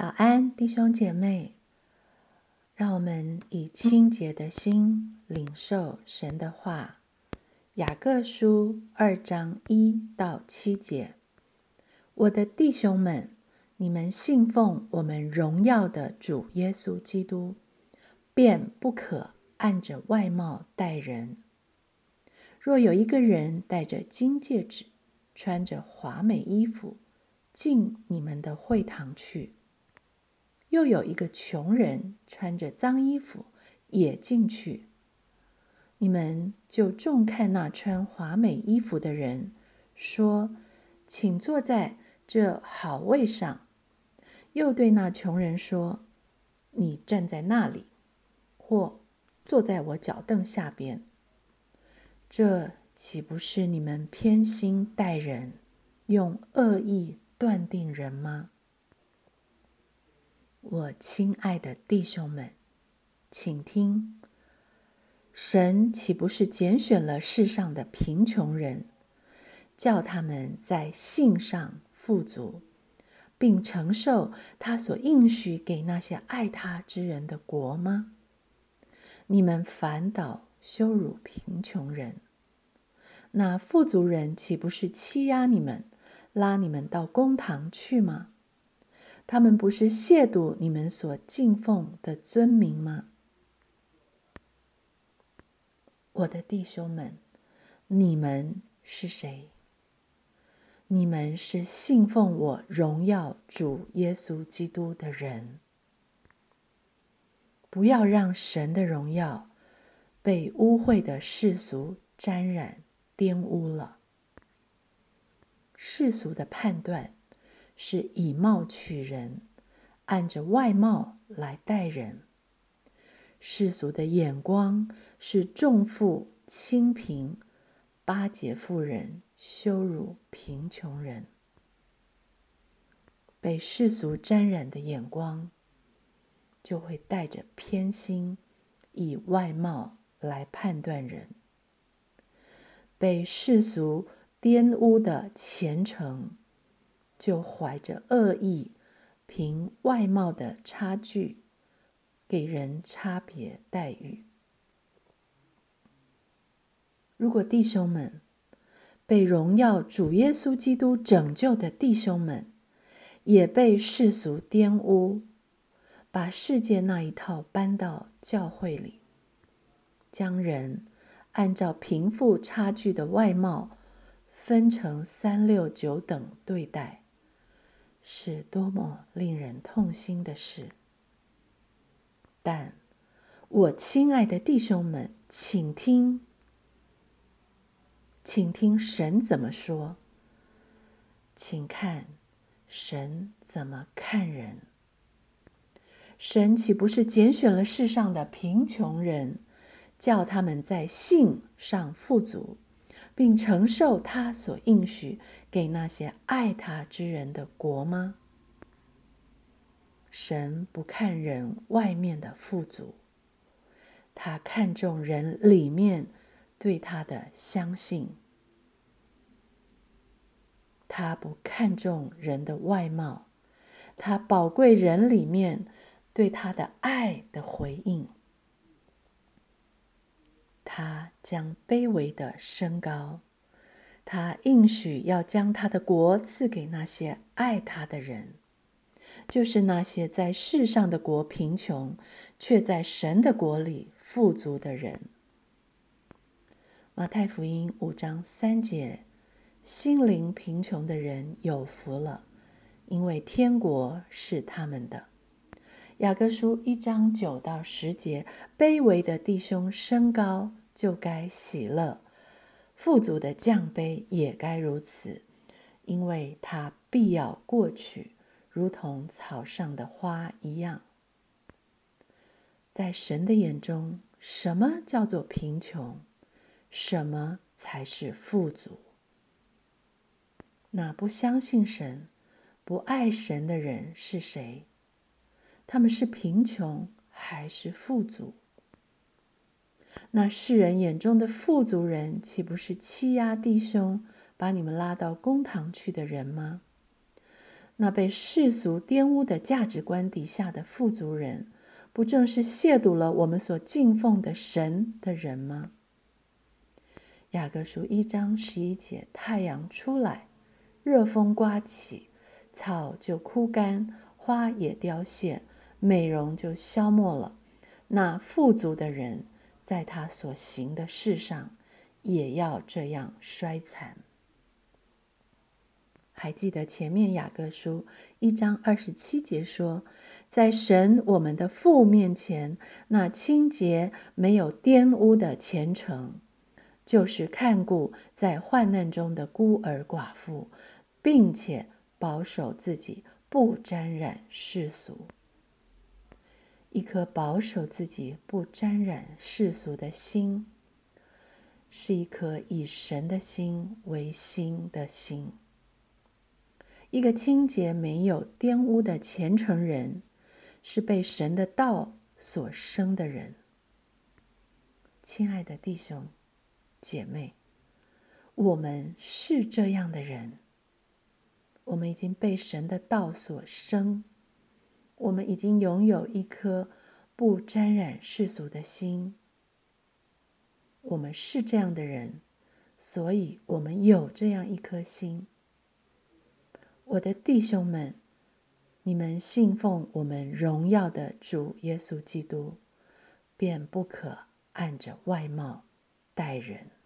早安，弟兄姐妹，让我们以清洁的心领受神的话。雅各书二章一到七节，我的弟兄们，你们信奉我们荣耀的主耶稣基督，便不可按着外貌待人。若有一个人戴着金戒指，穿着华美衣服，进你们的会堂去；又有一个穷人穿着脏衣服也进去，你们就重看那穿华美衣服的人，说：“请坐在这好位上。”又对那穷人说：“你站在那里，或坐在我脚凳下边。”这岂不是你们偏心待人，用恶意断定人吗？我亲爱的弟兄们，请听：神岂不是拣选了世上的贫穷人，叫他们在信上富足，并承受他所应许给那些爱他之人的国吗？你们反倒。羞辱贫穷人，那富足人岂不是欺压你们，拉你们到公堂去吗？他们不是亵渎你们所敬奉的尊名吗？我的弟兄们，你们是谁？你们是信奉我荣耀主耶稣基督的人。不要让神的荣耀。被污秽的世俗沾染、玷污了。世俗的判断是以貌取人，按着外貌来待人。世俗的眼光是重富轻贫，巴结富人，羞辱贫穷人。被世俗沾染的眼光，就会带着偏心，以外貌。来判断人，被世俗玷污的虔诚，就怀着恶意，凭外貌的差距，给人差别待遇。如果弟兄们被荣耀主耶稣基督拯救的弟兄们，也被世俗玷污，把世界那一套搬到教会里。将人按照贫富差距的外貌分成三六九等对待，是多么令人痛心的事！但我亲爱的弟兄们，请听，请听神怎么说，请看神怎么看人。神岂不是拣选了世上的贫穷人？叫他们在性上富足，并承受他所应许给那些爱他之人的国吗？神不看人外面的富足，他看重人里面对他的相信。他不看重人的外貌，他宝贵人里面对他的爱的回应。他将卑微的升高，他应许要将他的国赐给那些爱他的人，就是那些在世上的国贫穷，却在神的国里富足的人。马太福音五章三节：心灵贫穷的人有福了，因为天国是他们的。雅各书一章九到十节：卑微的弟兄升高。就该喜乐，富足的降杯也该如此，因为它必要过去，如同草上的花一样。在神的眼中，什么叫做贫穷？什么才是富足？那不相信神、不爱神的人是谁？他们是贫穷还是富足？那世人眼中的富足人，岂不是欺压弟兄，把你们拉到公堂去的人吗？那被世俗玷污的价值观底下的富足人，不正是亵渎了我们所敬奉的神的人吗？雅各书一章十一节：太阳出来，热风刮起，草就枯干，花也凋谢，美容就消没了。那富足的人，在他所行的事上，也要这样衰残。还记得前面雅各书一章二十七节说，在神我们的父面前，那清洁没有玷污的虔诚。就是看顾在患难中的孤儿寡妇，并且保守自己不沾染世俗。一颗保守自己不沾染世俗的心，是一颗以神的心为心的心。一个清洁没有玷污的虔诚人，是被神的道所生的人。亲爱的弟兄。姐妹，我们是这样的人。我们已经被神的道所生，我们已经拥有一颗不沾染世俗的心。我们是这样的人，所以我们有这样一颗心。我的弟兄们，你们信奉我们荣耀的主耶稣基督，便不可按着外貌。待人。